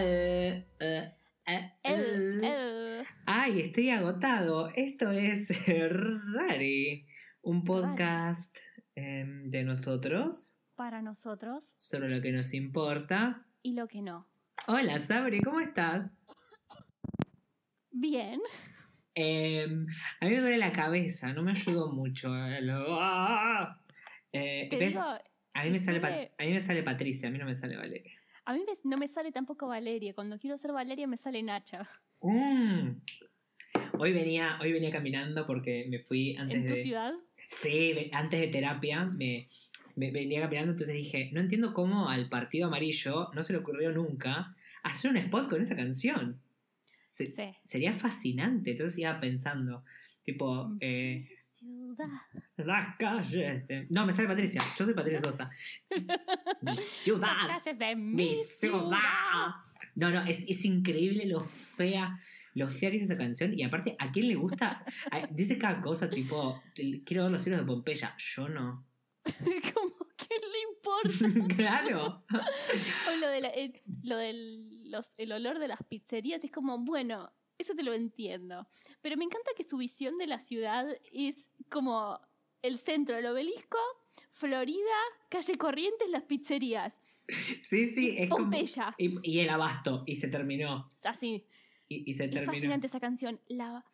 Eh, eh, eh. Ay, estoy agotado. Esto es Rari, un podcast em, de nosotros, Para nosotros solo lo que nos importa. y lo que no. Hola, Sabri, ¿cómo estás? Bien. Em, a mí me duele la cabeza, no me ayudó mucho. ¡Ah! A, mí me sale a mí me sale Patricia, a mí no me sale Valeria. A mí no me sale tampoco Valeria. Cuando quiero ser Valeria me sale Nacha. Mm. Hoy venía, hoy venía caminando porque me fui antes ¿En tu de. ciudad? Sí, antes de terapia me, me venía caminando, entonces dije, no entiendo cómo al Partido Amarillo no se le ocurrió nunca hacer un spot con esa canción. Se- Sí. Sería fascinante, entonces iba pensando, tipo, eh, Ciudad. las calles... de- No, me sale Patricia, yo soy Patricia Sosa. mi Las ciudad, calles de mi, mi ciudad. No, no, es, es increíble lo fea, lo fea que es esa canción. Y aparte, ¿a quién le gusta? Dice cada cosa, tipo, quiero ver los cielos de Pompeya. Yo no. ¿Cómo? ¿Quién le importa? claro. O lo, de la- el, lo del los- el olor de las pizzerías es como, bueno, eso te lo entiendo. Pero me encanta que su visión de la ciudad es como el centro del obelisco, Florida, calle Corrientes, las pizzerías. Sí, sí, es como- Pompeya. y, y el abasto, y se terminó. Así. Y, y se Es terminó. fascinante esa canción. La,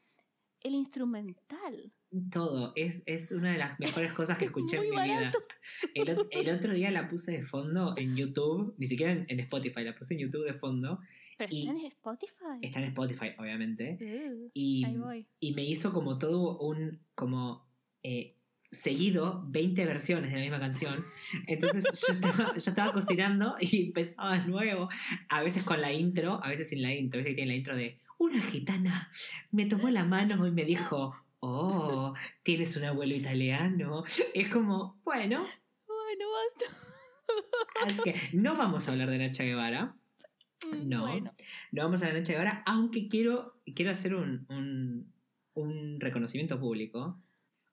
el instrumental. Todo. Es, es una de las mejores cosas que escuché en mi vida. el otro día la puse de fondo en YouTube, ni siquiera en, en Spotify, la puse en YouTube de fondo. Pero Y- está en Spotify. Está en Spotify, obviamente. Uh, Y, ahí voy. y me hizo como todo un, como, eh, seguido 20 versiones de la misma canción. Entonces yo estaba, yo estaba cocinando y empezaba de nuevo, a veces con la intro, a veces sin la intro, a veces tiene la intro de una gitana me tomó la mano y me dijo, oh, tienes un abuelo italiano. Es como, bueno, Bueno, basta. así que no vamos a hablar de Nacha Guevara. Mm, No. Bueno. No vamos a la Nacha Guevara, aunque quiero, quiero hacer un, un, un reconocimiento público.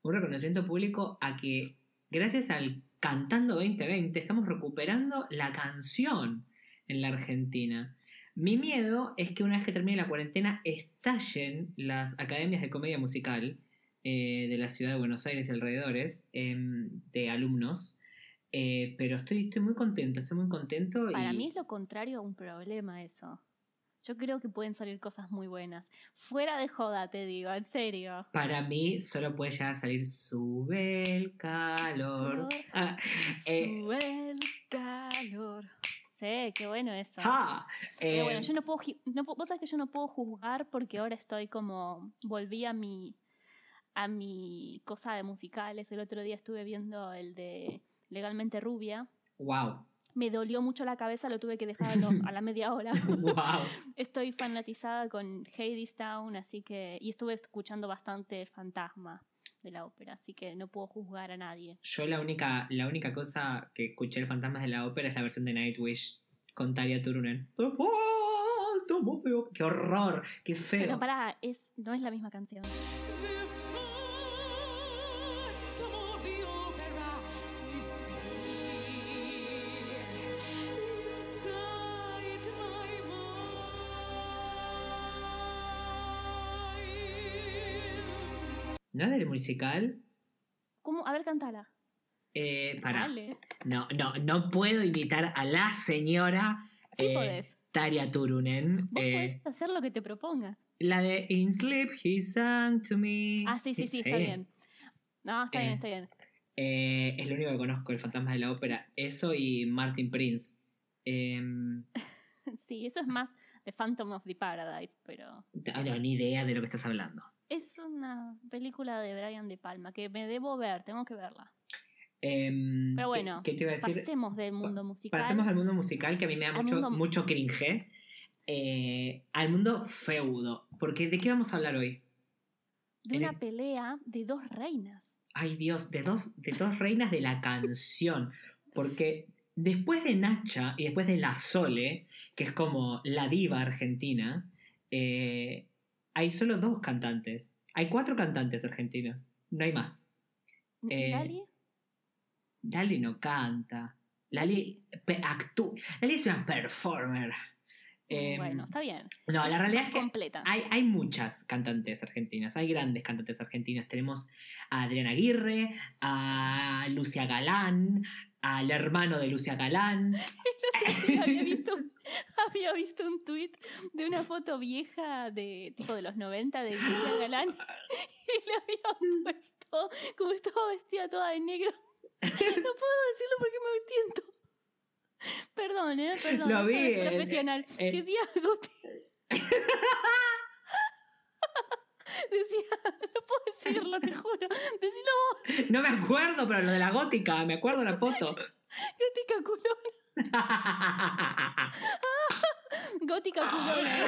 Un reconocimiento público a que, gracias al Cantando 2020, estamos recuperando la canción en la Argentina. Mi miedo es que una vez que termine la cuarentena estallen las academias de comedia musical eh, de la ciudad de Buenos Aires y alrededores em, de alumnos. Eh, pero estoy, estoy muy contento, estoy muy contento. Para y... mí es lo contrario a un problema eso. Yo creo que pueden salir cosas muy buenas. Fuera de joda, te digo, en serio. Para mí solo puede llegar a salir sube el calor. Ah, eh, Sube el calor. Sí, qué bueno eso. ja, Pero eh, bueno, yo no puedo, no vos sabés que yo no puedo juzgar porque ahora estoy como, volví a mi, a mi cosa de musicales. El otro día estuve viendo el de Legalmente Rubia. wow, Me dolió mucho la cabeza, lo tuve que dejar a, la media hora. wow. Estoy fanatizada con Hadestown, así que. Y estuve escuchando bastante Fantasma de la ópera, así que no puedo juzgar a nadie. Yo la única, la única cosa que escuché el Fantasmas de la Ópera es la versión de Nightwish con Taria Turunen. ¡Qué horror! ¡Qué feo! Pero pará, es, no es la misma canción. ¿No es del musical? ¿Cómo? A ver, cantala. Eh, para. Dale. No, no, no puedo imitar a la señora Sí eh, podés. Taria Turunen. Vos eh, podés hacer lo que te propongas. La de In Sleep He Sang to Me. Ah, sí, sí, sí, está bien. No, está Eh. bien, está bien. Eh, es lo único que conozco, el fantasma de la ópera. Eso y Martin Prince. Em, Sí, eso es más The Phantom of the Paradise, pero. ah, no, ni idea de lo que estás hablando. Es una película de Brian De Palma que me debo ver, tengo que verla. Em, Pero bueno, ¿qué, qué te iba a decir? pasemos del mundo musical. Pasemos al mundo musical, que a mí me da mucho, mundo- mucho cringe. Eh, al mundo feudo. Porque ¿de qué vamos a hablar hoy? de en una el- pelea de dos reinas. Ay Dios, de dos, de dos reinas de la canción. Porque después de Nacha y después de La Sole, que es como la diva argentina, eh, hay solo dos cantantes. Hay cuatro cantantes argentinos. No hay más. Eh, ¿Lali? Lali no canta. Lali actúa. Lali es una performer. Em, bueno, está bien. no, la realidad es que completa. hay, hay muchas cantantes argentinas, hay grandes cantantes argentinas. Tenemos a Adriana Aguirre, a Lucia Galán, al hermano de Lucia Galán. había visto, había visto un tweet de una foto vieja de tipo de los 90 de Lucía Galán y le habían puesto como estaba vestida toda de negro. No puedo decirlo porque me tiento. Perdón, eh, perdón. Lo vi profesional. en- Decía. Decía, no puedo decirlo, te juro. Decilo vos, No me acuerdo, pero lo de la gótica, me acuerdo la foto. Gótica culona. Gótica culona.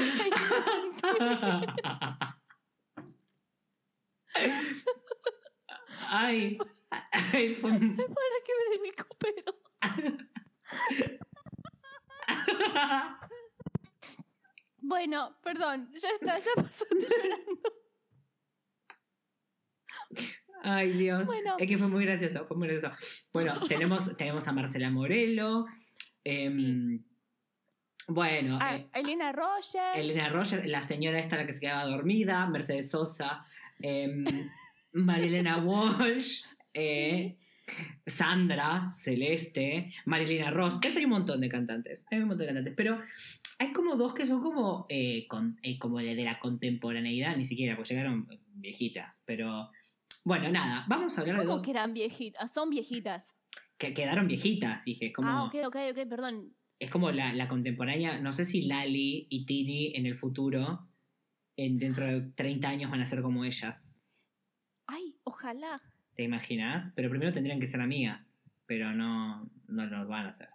Ay, ay, fue Para que me recupero. Bueno, perdón, ya está, ya pasó, llorando. Ay, Dios. Bueno. Es que fue muy gracioso, fue muy gracioso. Bueno, tenemos, tenemos a Marcela Morelo. em, Bueno, Ah, eh, Elena Roger. Elena Roger, la señora esta la que se quedaba dormida, Mercedes Sosa, em, Marilena Walsh, eh, Sandra, Celeste, Marilena Ross. ¿Ves? Hay un montón de cantantes. Hay un montón de cantantes. Pero hay como dos que son como, eh, con- eh, como de la contemporaneidad, ni siquiera, porque llegaron viejitas. Pero bueno, nada, vamos a hablar de ¿Cómo que eran viejitas? Son viejitas. que quedaron viejitas, dije. Es como, Ah, ok, ok, ok, perdón. es como la, la contemporánea. No sé si Lali y Tini en el futuro, en, dentro de 30 años, van a ser como ellas. Ay, ojalá. ¿Te imaginas? Pero primero tendrían que ser amigas. Pero no, no lo van a hacer.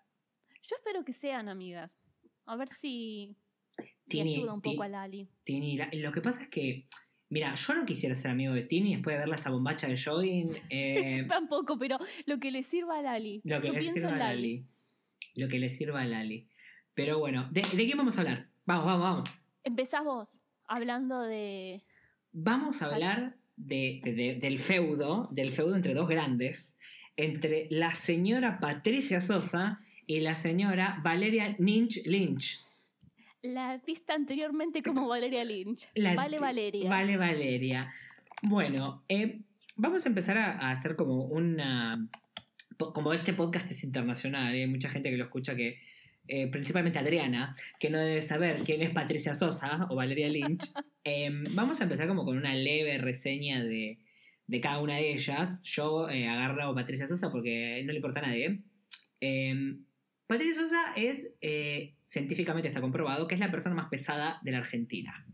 Yo espero que sean amigas. A ver si Tini, ayuda un poco a Lali. Tini, lo que pasa es que, mira, yo no quisiera ser amigo de Tini después de verla esa bombacha de jogging. eh, Yo tampoco, pero lo que le sirva a Lali. lo que Yo le sirva a Lali. Lo que le sirva a Lali. Pero bueno, ¿de, ¿de qué vamos a hablar? Vamos, vamos, vamos. Empezás vos hablando de. Vamos a hablar de- del feudo, del feudo entre dos grandes, entre la señora Patricia Sosa y la señora Valeria Ninch Lynch. La artista anteriormente como Valeria Lynch. La- vale Valeria. Vale Valeria. Bueno, eh, vamos a empezar a, a hacer como una... Como este podcast es internacional, hay mucha gente que lo escucha que... eh, principalmente Adriana, que no debe saber quién es Patricia Sosa o Valeria Lynch. Em, vamos a empezar como con una leve reseña de, de cada una de ellas. Yo eh, agarro a Patricia Sosa porque no le importa a nadie. Em, Patricia Sosa es, eh, científicamente está comprobado, que es la persona más pesada de la Argentina.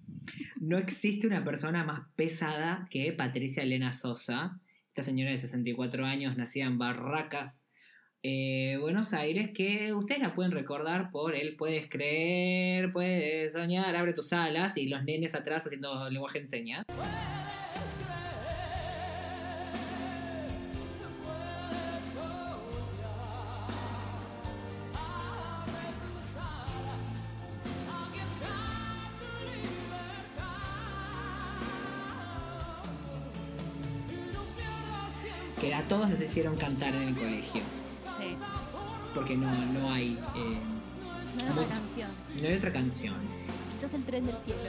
No existe una persona más pesada que Patricia Elena Sosa, esta señora de 64 años, nacida en Barracas, eh, Buenos Aires, que ustedes la pueden recordar por el puedes creer, puedes soñar, abre tus alas y los nenes atrás haciendo lenguaje en señas. Hicieron cantar en el colegio, Sí. porque no, no hay... eh, No Muy- una canción. no hay otra canción. Quizás el tren del cielo.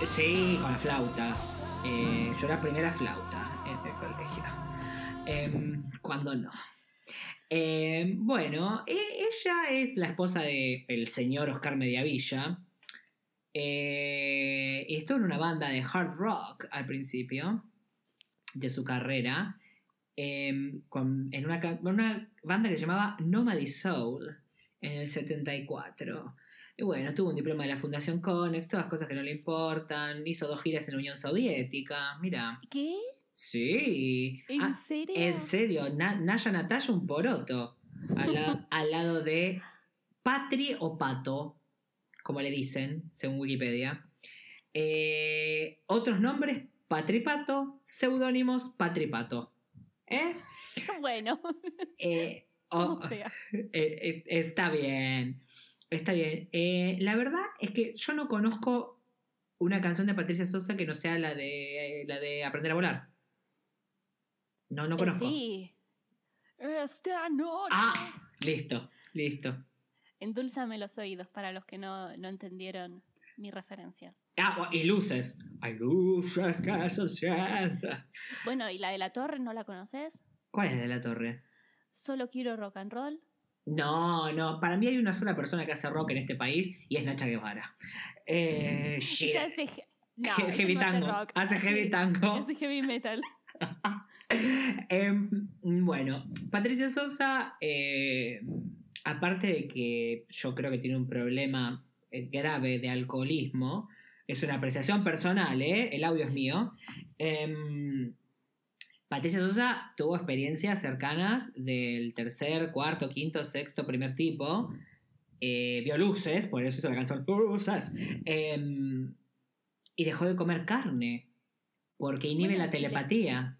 Eh, Sí, con la flauta. Eh, yo la primera flauta en el colegio. Em, cuando no. Em, bueno, e- ella es la esposa del señor Oscar Mediavilla. Eh, estuvo en una banda de hard rock al principio de su carrera. Em, con- en una, banda que se llamaba Nomady Soul en el 74. Y bueno, tuvo un diploma de la Fundación Conex, todas cosas que no le importan. Hizo dos giras en la Unión Soviética. Mira. ¿Qué? Sí. ¿En Ah, serio? en serio, Na- Naya Natalia un poroto. Al, la- al lado de Patri o Pato, como le dicen, según Wikipedia. Eh, otros nombres, Patripato, seudónimos, Patripato. ¿Eh? Bueno, Eh, o- como sea. eh, está bien. Está bien. La verdad es que yo no conozco una canción de Patricia Sosa que no sea la de la de Aprender a volar. No, no conozco. sí. Esta noche. Ah, listo, listo. Endúlzame los oídos para los que no, no entendieron mi referencia. Ah, y luces. Hay luces que se Bueno, ¿y la de la torre no la conoces? ¿Cuál es de la torre? Solo quiero rock and roll. No, no, para mí hay una sola persona que hace rock en este país y es Nacha Guevara. Eh, shit. Hace he- no, heavy no hace tango. rock. Hace heavy tango. Hace heavy metal. Em, bueno, Patricia Sosa, eh, aparte de que yo creo que tiene un problema grave de alcoholismo, es una apreciación personal, ¿eh? el audio es mío. Em, Patricia Sosa tuvo experiencias cercanas del tercer, cuarto, quinto, sexto, primer tipo. Eh, vio luces, por eso hizo la canción Luces. Em, y dejó de comer carne, porque inhibe Bueno, la si les- telepatía.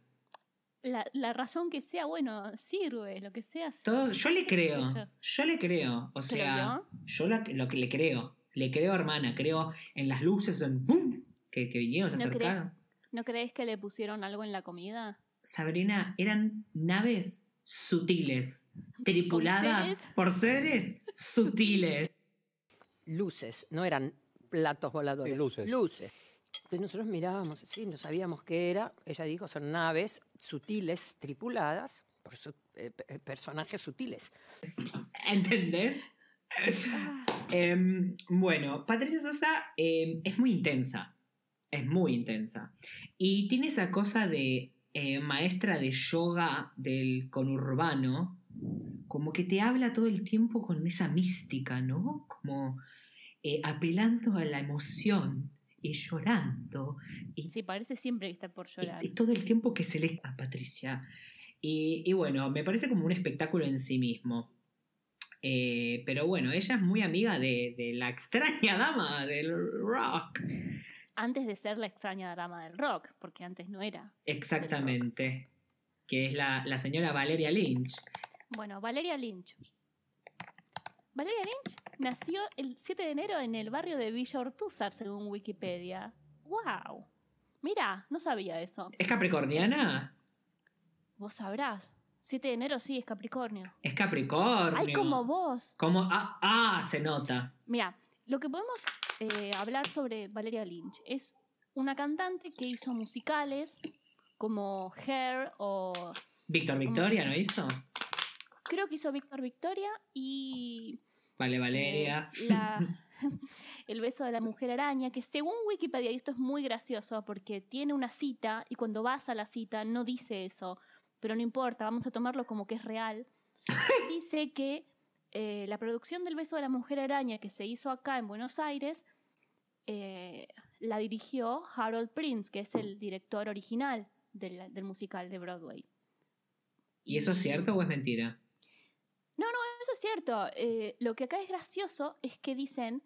La, la razón que sea, bueno, sirve, lo que sea. Todo, yo le creo, yo. yo le creo, o ¿Te lo sea, yo la- lo que le creo, le creo hermana, creo en las luces, en ¡pum! Que, que vinieron, se ¿No crees? acercaron. ¿No crees que le pusieron algo en la comida? Sabrina, eran naves sutiles, tripuladas seres? por seres sutiles. luces, no eran platos voladores. Sí, luces. Luces. Entonces nosotros mirábamos así, no sabíamos qué era. Ella dijo, son naves sutiles, tripuladas por su- eh, pe- personajes sutiles. ¿Entendés? Em, bueno, Patricia Sosa em, es muy intensa. Es muy intensa. Y tiene esa cosa de eh, maestra de yoga del conurbano. Como que te habla todo el tiempo con esa mística, ¿no? Como eh, apelando a la emoción y llorando. Y Sí, parece siempre que está por llorar. y, y todo el tiempo que se le a Patricia. Y, y bueno, me parece como un espectáculo en sí mismo. Eh, pero bueno, ella es muy amiga de, de la extraña dama del rock. Antes de ser la extraña dama del rock, porque antes no era. Exactamente. Que es la, la señora Valeria Lynch. Bueno, Valeria Lynch. Valeria Lynch nació el 7 de enero en el barrio de Villa Ortúzar, según Wikipedia. ¡Wow! Mira, no sabía eso. ¿Es capricorniana? Vos sabrás. 7 de enero sí es Capricornio. Es Capricornio. ¡Ay, como vos! Como, ah, ah, se nota. Mira, lo que podemos eh, hablar sobre Valeria Lynch es una cantante que hizo musicales como Hair o Víctor Victoria, ¿no hizo? creo que hizo Víctor Victoria y Vale, Valeria. eh, la- el beso de la mujer araña, que según Wikipedia, y esto es muy gracioso porque tiene una cita y cuando vas a la cita no dice eso, pero no importa, vamos a tomarlo como que es real. Dice que eh, la producción del beso de la mujer araña que se hizo acá en Buenos Aires eh, la dirigió Harold Prince, que es el director original del, del musical de Broadway. ¿Y eso es cierto o es mentira? Eso es cierto. Eh, lo que acá es gracioso es que dicen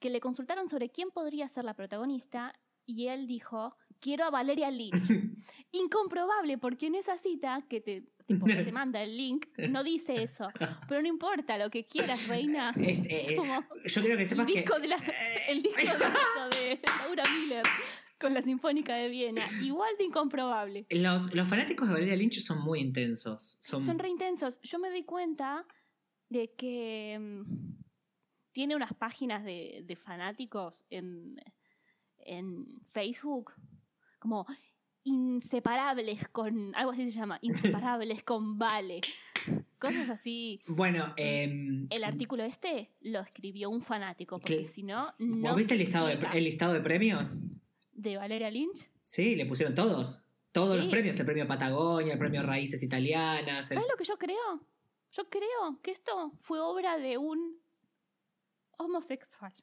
que le consultaron sobre quién podría ser la protagonista y él dijo, quiero a Valeria Lynch. Incomprobable, porque en esa cita que te, tipo, que te manda el link, no dice eso. Pero no importa, lo que quieras, reina. Este, eh, Como yo quiero que el sepas que... de la- el disco de, de Laura Miller con la Sinfónica de Viena. Igual de incomprobable. Los, los fanáticos de Valeria Lynch son muy intensos. Son, Son re intensos. Yo me doy cuenta de que mm, tiene unas páginas de, de fanáticos en, en Facebook como inseparables con, algo así se llama, inseparables con Vale. Cosas así. Bueno, em, El artículo este lo escribió un fanático, porque si no, ¿vos no viste el listado, de, el listado de premios? de Valeria Lynch. Sí, le pusieron todos. Todos los premios. El premio Patagonia, el premio Raíces Italianas. el- ¿Sabes lo que yo creo? Yo creo que esto fue obra de un homosexual.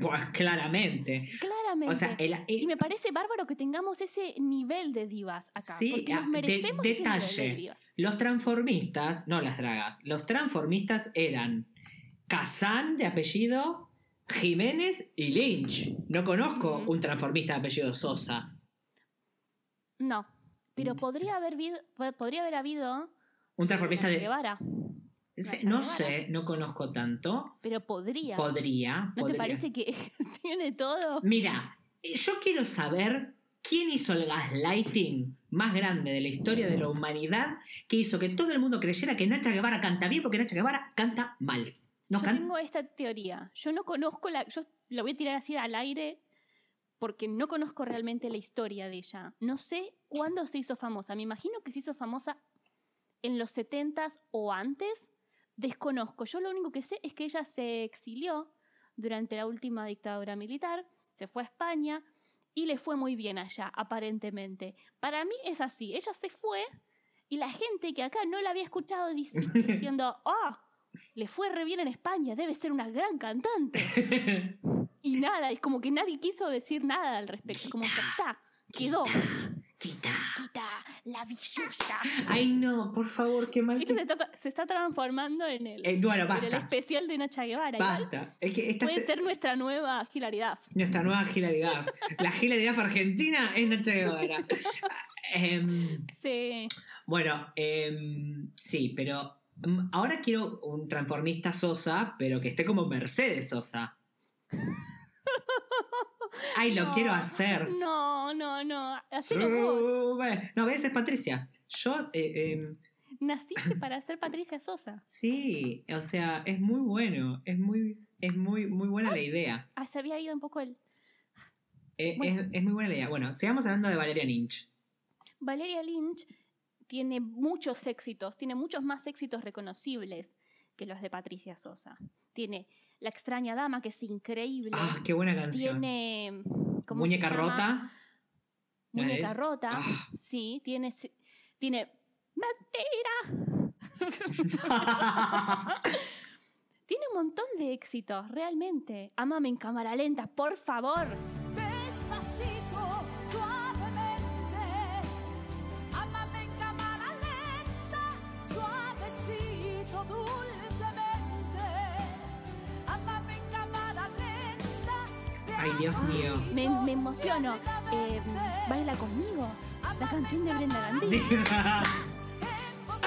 Pues claramente. Claramente. O sea, el, Y me parece bárbaro que tengamos ese nivel de divas acá. Sí, porque nos de- merecemos ese nivel de detalle. divas. Los transformistas, no las dragas, los transformistas eran Kazán de apellido, Jiménez y Lynch. No conozco un transformista de apellido Sosa. No, pero Mm. podría haber, podría haber habido Un transformista de... Guevara, No sé, no conozco tanto. pero podría. Podría. ¿No te parece que tiene todo? Mira, yo quiero saber quién hizo el gaslighting más grande de la historia de la humanidad que hizo que todo el mundo creyera que Nacha Guevara canta bien porque Nacha Guevara canta mal. No yo can- tengo esta teoría. Yo no conozco la. Yo la voy a tirar así al aire porque no conozco realmente la historia de ella. No sé cuándo se hizo famosa. Me imagino que se hizo famosa en los 70s o antes. Desconozco. Yo lo único que sé es que ella se exilió durante la última dictadura militar, se fue a España y le fue muy bien allá, aparentemente. Para mí es así. Ella se fue y la gente que acá no la había escuchado dici- diciendo, oh, le fue re bien en España, debe ser una gran cantante. Y nada, es como que nadie quiso decir nada al respecto, como que está, quedó. Quita. Quita la villuya. Ay, no, por favor, qué mal. Esto se está, se está transformando en el, Eh, bueno, en el especial de Nacha Guevara. Basta. Es que esta puede es ser nuestra nueva hilaridad. nuestra nueva hilaridad. La hilaridad argentina es Nacha Guevara. Em, Sí. bueno, em, sí, pero mm, ahora quiero un transformista Sosa, pero que esté como Mercedes Sosa. Ay, lo No, quiero hacer. No, no, no. Hacelo vos. No, ves, es Patricia. Yo, eh, em, Naciste para ser Patricia Sosa. sí, o sea, es muy bueno. Es muy, es muy, muy buena la idea. Ah, se había ido un poco el. Eh, Bueno. es, es muy buena la idea. Bueno, sigamos hablando de Valeria Lynch. Valeria Lynch tiene muchos éxitos, tiene muchos más éxitos reconocibles que los de Patricia Sosa. Tiene La extraña dama, que es increíble. Ah, qué buena canción. tiene. ¿cómo Muñeca se llama? rota. Muñeca ¿La de- rota. Ah. Sí, tiene. Tiene. ¡Mentira! Tiene un montón de éxitos, realmente. Ámame en cámara lenta, por favor. Ay, Dios mío. Me, me emociono. Eh, Baila conmigo. La canción de Brenda Gandhi.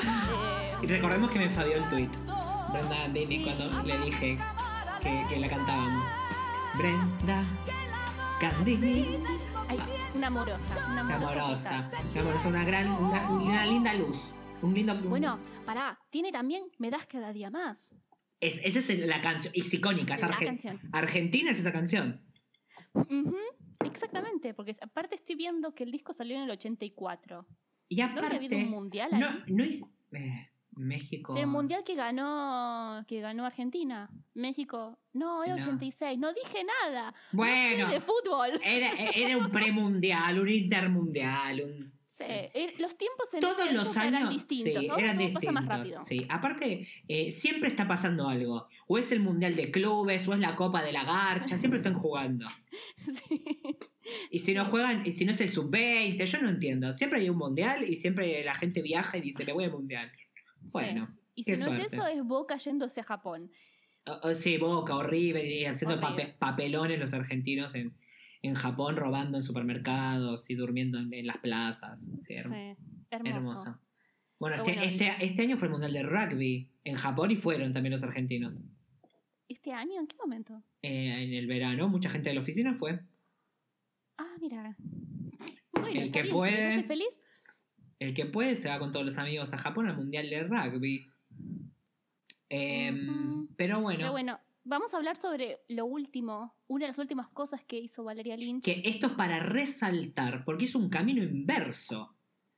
Eh, y recordemos que me fadió el tweet. Brenda Dini Sí. cuando le dije que, que la cantábamos. Brenda Candini. ay, una amorosa. Una amorosa. Una amorosa, una gran, una, una linda luz. Un lindo. Bueno, pará. Tiene también Me das cada día más. Es, esa es la canción. Es icónica. Es La argen- canción. Argentina es esa canción. Ujú, Exactamente, porque aparte estoy viendo que el disco salió en el 84. Y ¿No había aparte. habido un mundial ahí? no, no es. eh, México. El mundial que ganó que ganó Argentina. México. No, es No. 86. No dije nada. Bueno. De fútbol. Era, era un premundial, un intermundial, un Sí, er- Los tiempos en todos los años eran distintos. sí, Ahora eran todo distintos. pasa más rápido. Sí, aparte eh, siempre está pasando algo. O es el mundial de clubes, o es la Copa de la Garcha, siempre están jugando. Sí. Y si no juegan, y si no es el sub-20, yo no entiendo. Siempre hay un mundial y siempre la gente viaja y dice, me voy al mundial. Bueno, Y si no suerte. es eso, es Boca yéndose a Japón. O- o sí, Boca, River, y haciendo Horrible. pape- papelones los argentinos en, en Japón, robando en supermercados y durmiendo en, en las plazas. Sí, herm- Sí, hermoso. Hermoso. Bueno, este, bueno, este, este año fue el Mundial de Rugby en Japón y fueron también los argentinos. ¿Este año? ¿En qué momento? Eh, en el verano, mucha gente de la oficina fue. Ah, mira. Bueno, El que bien, puede. feliz? El que puede se va con todos los amigos a Japón al Mundial de Rugby. Em. Pero bueno, Pero bueno, vamos a hablar sobre lo último, una de las últimas cosas que hizo Valeria Lynch. que esto es para resaltar, porque es un camino inverso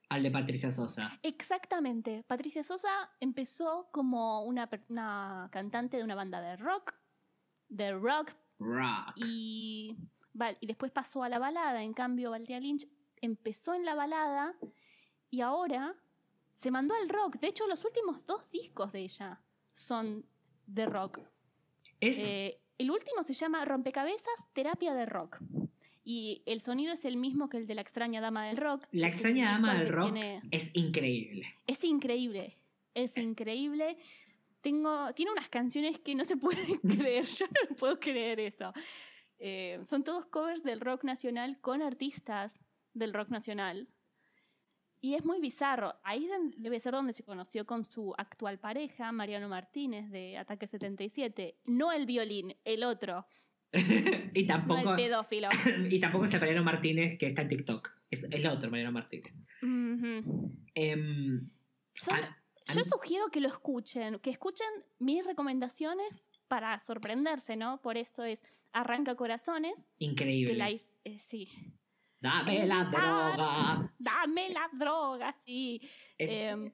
al de Patricia Sosa. Exactamente. Patricia Sosa empezó como una, cantante de una banda de rock, de rock, Rock. y, y después pasó a la balada. En cambio, Valeria Lynch empezó en la balada y ahora se mandó al rock. De hecho, los últimos dos discos de ella son de rock. Es, Eh, el último se llama Rompecabezas, Terapia de Rock. Y el sonido es el mismo que el de La extraña dama del rock. la extraña dama del rock tiene- es increíble. Es increíble. Es increíble. Tengo, tiene unas canciones que no se pueden creer. Yo no puedo creer eso. Eh, son todos covers del rock nacional con artistas del rock nacional. Y es muy bizarro. Ahí debe ser donde se conoció con su actual pareja, Mariano Martínez, de Ataque 77. No el violín, el otro. y No tampoco el pedófilo. y tampoco es el Mariano Martínez que está en TikTok. Es el otro Mariano Martínez. Em, Son- a- a- Yo sugiero que lo escuchen, que escuchen mis recomendaciones para sorprenderse, ¿no? Por esto es Arranca Corazones, Increíble. que la hice, eh, sí. Dame la droga. Dame la droga, sí. Eh, Em,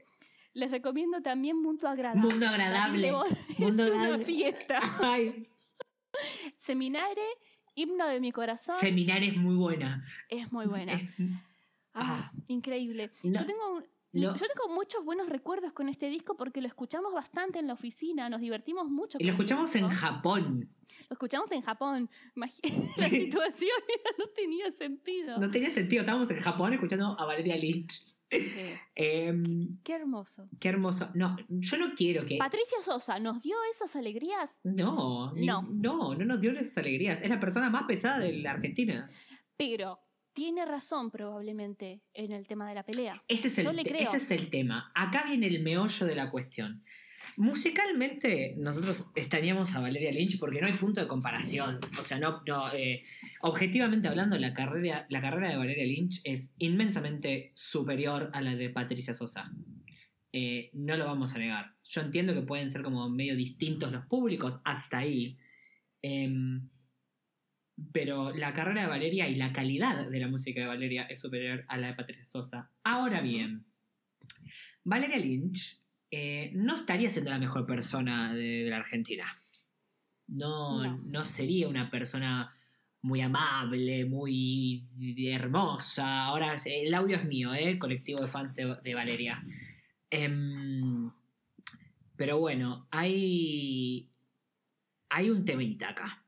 les recomiendo también Mundo Agradable. Mundo agradable. Mundo es una agradable. fiesta. Ay, Seminare, Himno de mi corazón, Seminar es muy buena. es muy buena. Es- Ah, increíble. No, yo, tengo, un- yo tengo muchos buenos recuerdos con este disco porque lo escuchamos bastante en la oficina, nos divertimos mucho. y lo este escuchamos en. Japón. Lo escuchamos en Japón. La situación no tenía sentido. No tenía sentido. Estábamos en Japón escuchando a Valeria Lynch. Sí. Em, Qué hermoso. qué hermoso. No, yo no quiero que. Patricia Sosa, ¿nos dio esas alegrías? No, ni- No. no, no nos dio esas alegrías. Es la persona más pesada de la Argentina. Pero tiene razón probablemente en el tema de la pelea. Ese es, el, Yo le te- creo. ese es el tema. Acá viene el meollo de la cuestión. Musicalmente, nosotros extrañamos a Valeria Lynch porque no hay punto de comparación. O sea, no, no, eh, objetivamente hablando, la carrera, la carrera de Valeria Lynch es inmensamente superior a la de Patricia Sosa. Eh, no lo vamos a negar. Yo entiendo que pueden ser como medio distintos los públicos hasta ahí. Em, pero la carrera de Valeria y la calidad de la música de Valeria es superior a la de Patricia Sosa. Ahora bien, Valeria Lynch eh, no estaría siendo la mejor persona de, de la Argentina. No, No. no sería una persona muy amable, muy hermosa. Ahora eh, el audio es mío, ¿eh? Colectivo de fans de, de Valeria. Em, pero bueno, hay. Hay un temita acá.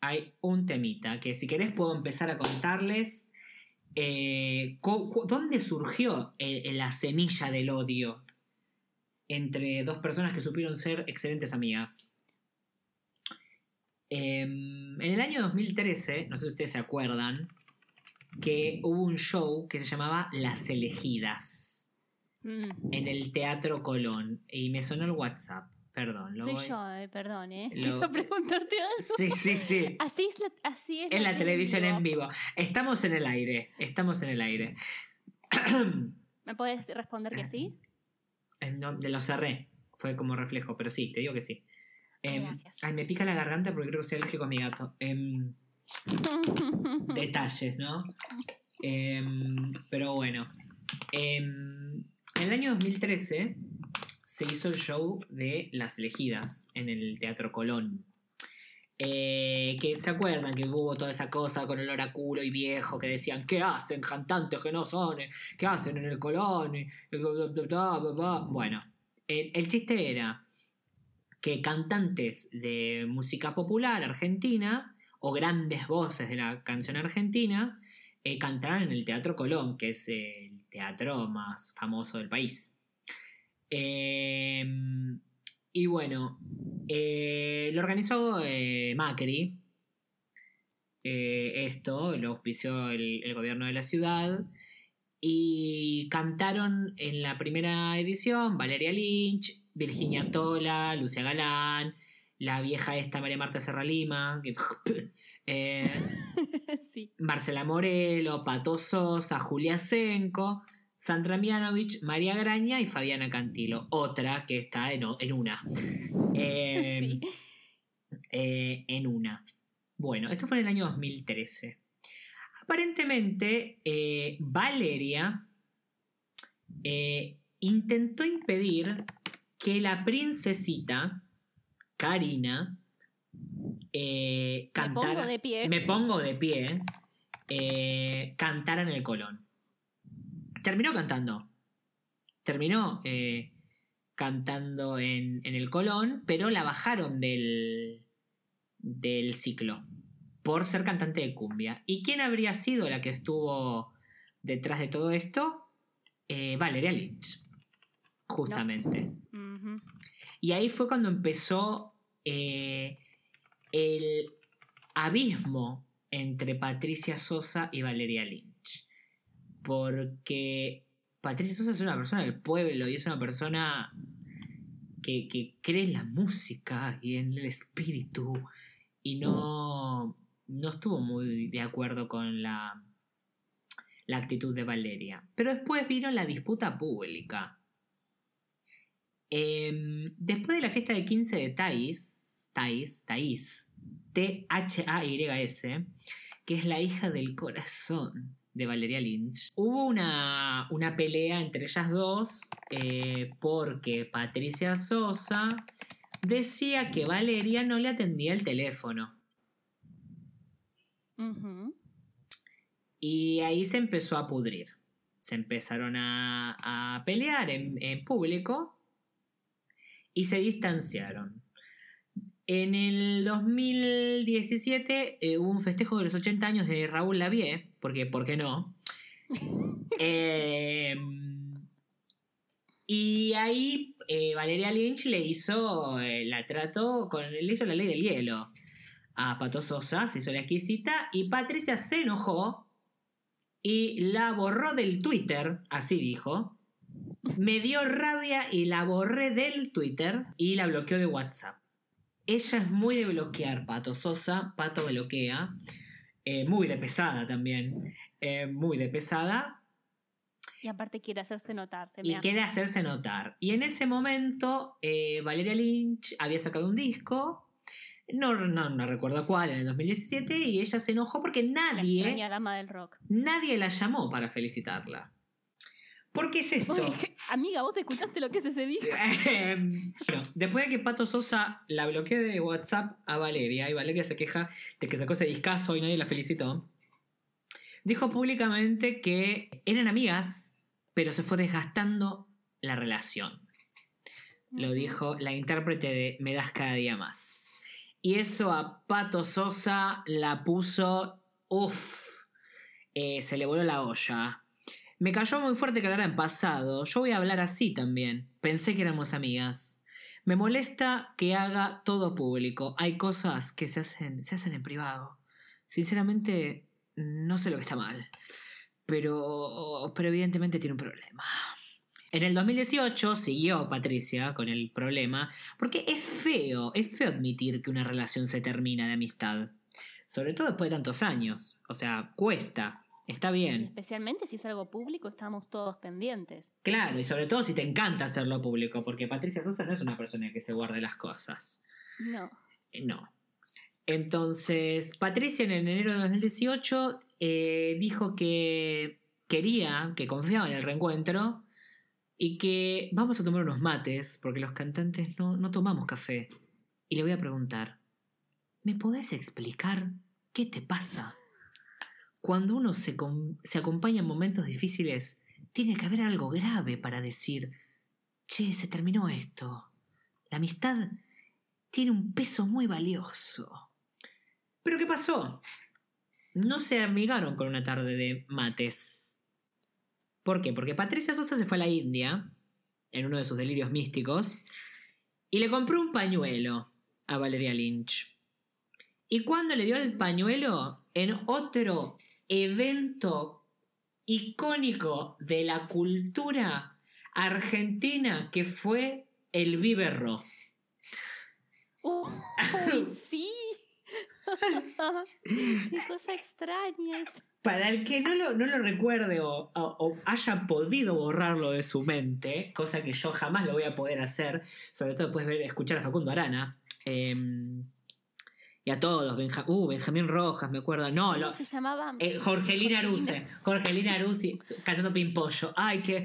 Hay un temita que si querés puedo empezar a contarles eh, dónde surgió la semilla del odio entre dos personas que supieron ser excelentes amigas. Em, en el año 2013, no sé si ustedes se acuerdan, que hubo un show que se llamaba Las Elegidas Mm. en el Teatro Colón y me sonó el WhatsApp. Perdón, lo Soy voy- yo, eh, perdón, ¿eh? Lo- Quiero preguntarte algo. Sí, sí, sí. Así es la, así es En la tele televisión en vivo. vivo. Estamos en el aire. Estamos en el aire. ¿Me puedes responder que sí? Eh, no, de lo cerré. Fue como reflejo, pero sí, te digo que sí. Em, Gracias. Ay, me pica la garganta porque creo que soy alérgico a mi gato. Em, detalles, ¿no? Em, pero bueno. En el año 2013 se hizo el show de Las Elegidas en el Teatro Colón. Eh, se acuerdan que hubo toda esa cosa con el oráculo y viejo que decían, ¿qué hacen cantantes que no son? ¿Qué hacen en el Colón? Bueno, el, chiste era que cantantes de música popular argentina o grandes voces de la canción argentina eh, cantaran en el Teatro Colón, que es el teatro más famoso del país. Eh, y bueno, eh, lo organizó eh, Macri. eh, esto lo auspició el, el gobierno de la ciudad. Y cantaron en la primera edición Valeria Lynch, Virginia Tola, Lucia Galán, la vieja esta María Marta Serra Lima, que- eh, sí. Marcela Morelo, Pato Sosa, Julia Senko, Sandra Mianovich, María Graña y Fabiana Cantilo. Otra que está en, una. Eh, Sí. eh, en una. Bueno, esto fue en el año 2013. Aparentemente, eh, Valeria eh, intentó impedir que la princesita Karina eh, Me cantara. pongo de pie. Me pongo de pie. cantara en el Colón. Terminó cantando. Terminó eh, cantando en, en el Colón, pero la bajaron del, del ciclo por ser cantante de cumbia. ¿Y quién habría sido la que estuvo detrás de todo esto? Eh, Valeria Lynch, justamente. Y ahí fue cuando empezó eh, el abismo entre Patricia Sosa y Valeria Lynch. Porque Patricia Sosa es una persona del pueblo y es una persona que, que cree en la música y en el espíritu y no, no estuvo muy de acuerdo con la, la actitud de Valeria. Pero después vino la disputa pública. Em, después de la fiesta de 15 de Thais, Thais, Thais, T-H-A-Y-S, que es la hija del corazón de Valeria Lynch, hubo una, una pelea entre ellas dos eh, porque Patricia Sosa decía que Valeria no le atendía el teléfono. Y ahí se empezó a pudrir. Se empezaron a, a pelear en, en público y se distanciaron. En el 2017 eh, hubo un festejo de los 80 años de Raúl Lavie, porque ¿por qué no? Eh, y ahí eh, Valeria Lynch le hizo, eh, la trató, con, le hizo la ley del hielo a Pato Sosa, se hizo la exquisita, y Patricia se enojó y la borró del Twitter, así dijo. Me dio rabia y la borré del Twitter y la bloqueó de WhatsApp. Ella es muy de bloquear, Pato Sosa, Pato bloquea. Eh, muy de pesada también. eh, muy de pesada. Y aparte quiere hacerse notar. Se Y quiere hacerse notar. Y en ese momento, eh, Valeria Lynch había sacado un disco. No, no, no recuerdo cuál, en el 2017. Y ella se enojó porque La nadie, extraña dama del rock. nadie la llamó para felicitarla. ¿Por qué es esto? Oye, amiga, ¿vos escuchaste lo que es ese disco? Bueno, después de que Pato Sosa la bloqueó de WhatsApp a Valeria y Valeria se queja de que sacó ese discazo y nadie la felicitó, dijo públicamente que eran amigas, pero se fue desgastando la relación. Lo dijo la intérprete de Me das cada día más. Y eso a Pato Sosa la puso. Uff. se le voló la olla. Me cayó muy fuerte que hablara en pasado. Yo voy a hablar así también. Pensé que éramos amigas. Me molesta que haga todo público. Hay cosas que se hacen, se hacen en privado. Sinceramente, no sé lo que está mal. Pero, pero evidentemente tiene un problema. En el 2018 siguió Patricia con el problema, porque es feo, es feo admitir que una relación se termina de amistad. Sobre todo después de tantos años. O sea, cuesta. Está Y bien. especialmente si es algo público, estamos todos pendientes. Claro, y sobre todo si te encanta hacerlo público, porque Patricia Sosa no es una persona que se guarde las cosas. No. Eh, No. Entonces, Patricia en enero de 2018 eh, dijo que quería, que confiaba en el reencuentro y que vamos a tomar unos mates, porque los cantantes no, no tomamos café. Y le voy a preguntar, ¿me podés explicar qué te pasa? Cuando uno se, com- se acompaña en momentos difíciles, tiene que haber algo grave para decir, che, se terminó esto. La amistad tiene un peso muy valioso. Pero ¿qué pasó? No se amigaron con una tarde de mates. ¿Por qué? Porque Patricia Sosa se fue a la India, en uno de sus delirios místicos, y le compró un pañuelo a Valeria Lynch. Y cuando le dio el pañuelo, en otro evento icónico de la cultura argentina que fue el Vivero. Uy, sí. Qué cosa extraña. Para el que no lo, no lo recuerde o, o- o haya podido borrarlo de su mente, cosa que yo jamás lo voy a poder hacer, sobre todo después de escuchar a Facundo Arana, eh, y a todos, Benja- uh, Benjamín Rojas, me acuerdo, no, lo, ¿Cómo se llamaba? eh, Jorgelina Aruse, Jorgelina Aruse cantando Pimpollo, ay, que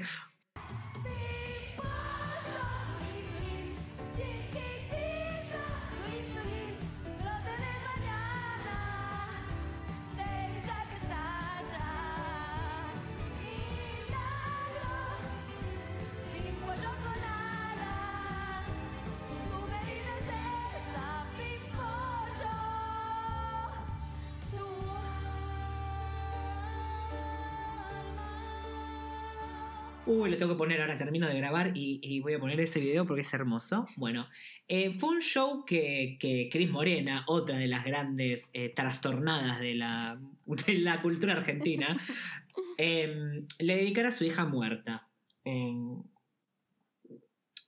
le tengo que poner ahora, termino de grabar y, y voy a poner ese video porque es hermoso. Bueno, eh, fue un show que, que Cris Morena, otra de las grandes eh, trastornadas de la, de la cultura argentina, eh, le dedicara a su hija muerta. Eh,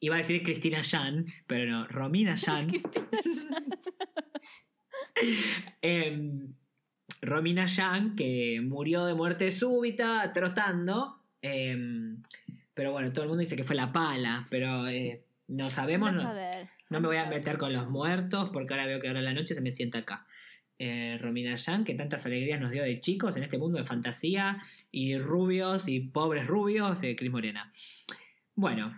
iba a decir Cristina Yan, pero no, Romina Yan. Eh, Romina Yang, que murió de muerte súbita trotando. Eh, pero bueno, todo el mundo dice que fue la pala, pero eh, No sabemos, no, me voy a meter con los muertos porque ahora veo que ahora en la noche se me sienta acá. Eh, Romina Yan, que tantas alegrías nos dio de chicos en este mundo de fantasía y rubios y pobres rubios de Cris Morena. Bueno,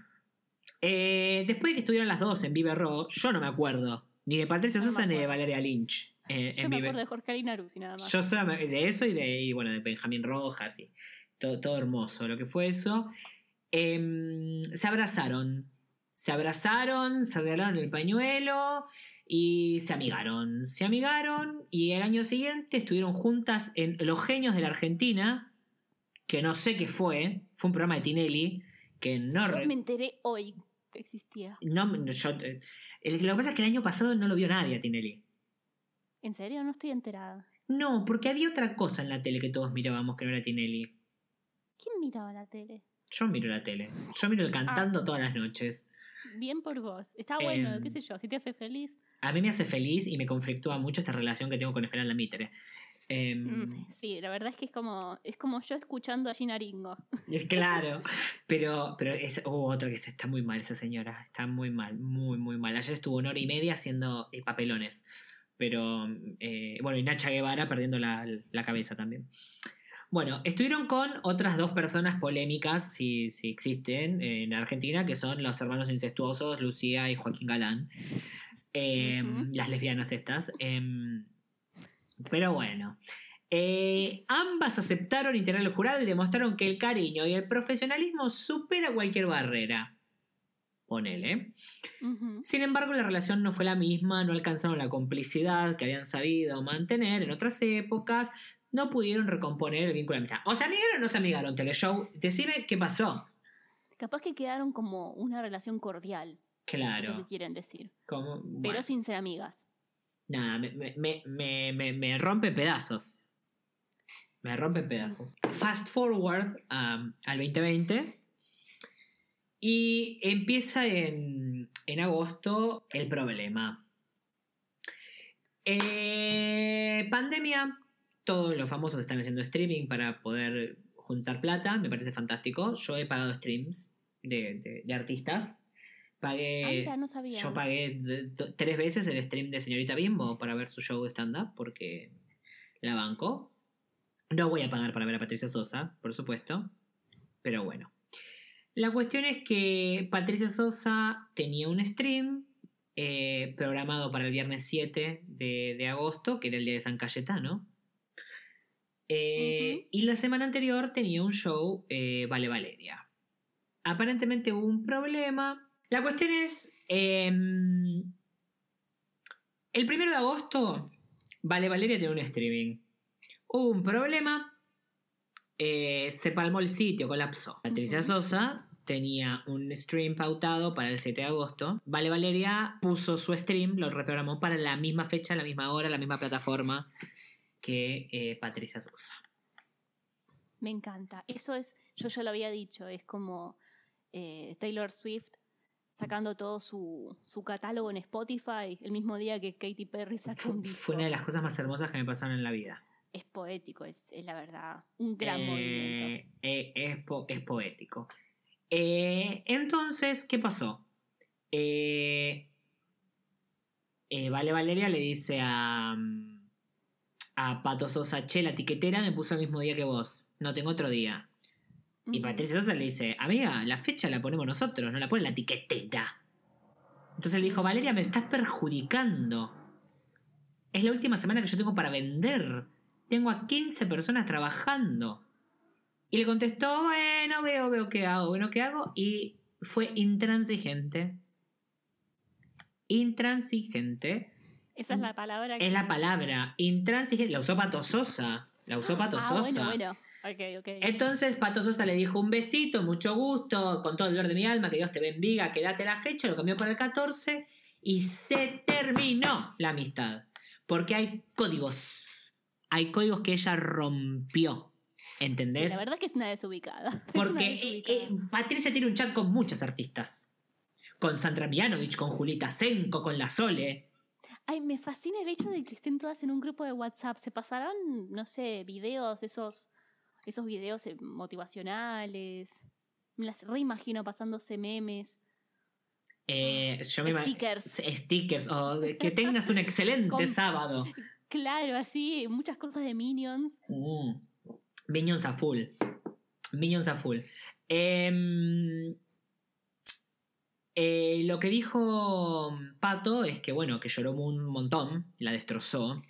eh, después de que estuvieron las dos en Vive Raw, yo no me acuerdo ni de Patricia No Sosa ni de. Valeria Lynch. eh, Yo en me Vive- acuerdo de Jorge Alinarusi nada más. yo solo me- de eso y de, y bueno, de Benjamín Rojas y todo, todo hermoso lo que fue eso. Em, se abrazaron. Se abrazaron, se regalaron el pañuelo y se amigaron. Se amigaron y el año siguiente estuvieron juntas en Los Genios de la Argentina, que no sé qué fue, fue un programa de Tinelli, que no... Yo me enteré hoy que existía. no yo- eh, lo que pasa es que el año pasado no lo vio nadie a Tinelli. ¿En serio? No estoy enterada. No, porque había otra cosa en la tele que todos mirábamos que no era Tinelli. ¿Quién miraba la tele? Yo miro la tele. Yo miro el cantando todas las noches. Bien por vos. Está bueno, Em, qué sé yo, si te hace feliz. A mí me hace feliz y me conflictúa mucho esta relación que tengo con Esmeralda Mitre. Em, Mm, Sí, la verdad es que es como, es como yo escuchando a Gina Ringo. es claro. Pero, pero es oh, otra que está muy mal esa señora. Está muy mal, muy, muy mal. Ayer estuvo una hora y media haciendo eh, papelones. Pero, eh, bueno, y Nacha Guevara perdiendo la, la cabeza también. Bueno, estuvieron con otras dos personas polémicas, si, si existen, en Argentina, que son los hermanos incestuosos, Lucía y Joaquín Galán. Eh, Ujú. Las lesbianas estas. Em, pero bueno. Eh, ambas aceptaron integrar el jurado y demostraron que el cariño y el profesionalismo supera cualquier barrera. Ponele. Ujú. Sin embargo, la relación no fue la misma, no alcanzaron la complicidad que habían sabido mantener en otras épocas, no pudieron recomponer el vínculo de amistad. ¿O se amigaron o no se amigaron, Teleshow? Decime qué pasó. Capaz que quedaron como una relación cordial, es lo Claro. que quieren decir. Como, Pero sin ser amigas. nada, me- me- me- me rompe pedazos. Me rompe pedazos. Fast forward um, al 2020. Y empieza en, en agosto el problema. Eh, pandemia. Todos los famosos están haciendo streaming para poder juntar plata. Me parece fantástico. Yo he pagado streams de, de- de artistas. Pagué. ah, mira, no sabía. Yo pagué tres veces el stream de Señorita Bimbo para ver su show de stand-up porque la banco. No voy a pagar para ver a Patricia Sosa, por supuesto. Pero bueno. La cuestión es que Patricia Sosa tenía un stream eh, programado para el viernes 7 de, de agosto, que era el día de San Cayetano. Eh, Ujú. Y la semana anterior tenía un show, eh, Vale Valeria. Aparentemente hubo un problema. La cuestión es, em, el primero de agosto, Vale Valeria tiene un streaming. Hubo un problema, eh, se palmó el sitio, colapsó. Patricia. Sosa tenía un stream pautado para el 7 de agosto. Vale Valeria puso su stream, lo reprogramó para la misma fecha, la misma hora, la misma plataforma que eh, Patricia Sosa. Me encanta. Eso es, yo ya lo había dicho, es como eh, Taylor Swift sacando todo su, su catálogo en Spotify el mismo día que Katy Perry Fue, un disco. fue una de las cosas más hermosas que me pasaron en la vida. Es poético, es, es la verdad. Un gran Eh, movimiento. es, po- es poético. Entonces, ¿qué pasó? Vale Valeria le dice a, mm, a Pato Sosa, che, la tiquetera me puso el mismo día que vos. No tengo otro día. Y. Patricia Sosa le dice, amiga, la fecha la ponemos nosotros, no la pone la tiquetera. Entonces le dijo, Valeria, me estás perjudicando. Es la última semana que yo tengo para vender. Tengo a 15 personas trabajando. Y le contestó, bueno, veo, veo qué hago, bueno, qué hago. Y fue intransigente. Intransigente. Esa es la palabra que... Es la palabra. Intransigente. La usó Pato Sosa. La usó Pato Ah, Sosa. bueno, bueno. Ok, ok. Entonces Pato Sosa le dijo un besito, mucho gusto, con todo el dolor de mi alma, que Dios te bendiga, quédate la fecha, lo cambió para el 14 y se terminó la amistad. Porque hay códigos. Hay códigos que ella rompió. Sí, ¿Entendés? la verdad es que es una desubicada. Es una Porque eh, eh, Patricia tiene un chat con muchas artistas. Con Sandra Mianovich, con Julita Senko, con La Sole. Ay, me fascina el hecho de que estén todas en un grupo de WhatsApp. Se pasarán, no sé, videos, esos, esos videos eh, motivacionales. Me las reimagino pasándose memes. Eh, yo me Stickers. Stickers. O que tengas un excelente Con- sábado. Claro, así, muchas cosas de Minions. Mm. Minions a full. Minions a full. Em, eh, lo que dijo Pato es que, bueno, que lloró un montón, la destrozó.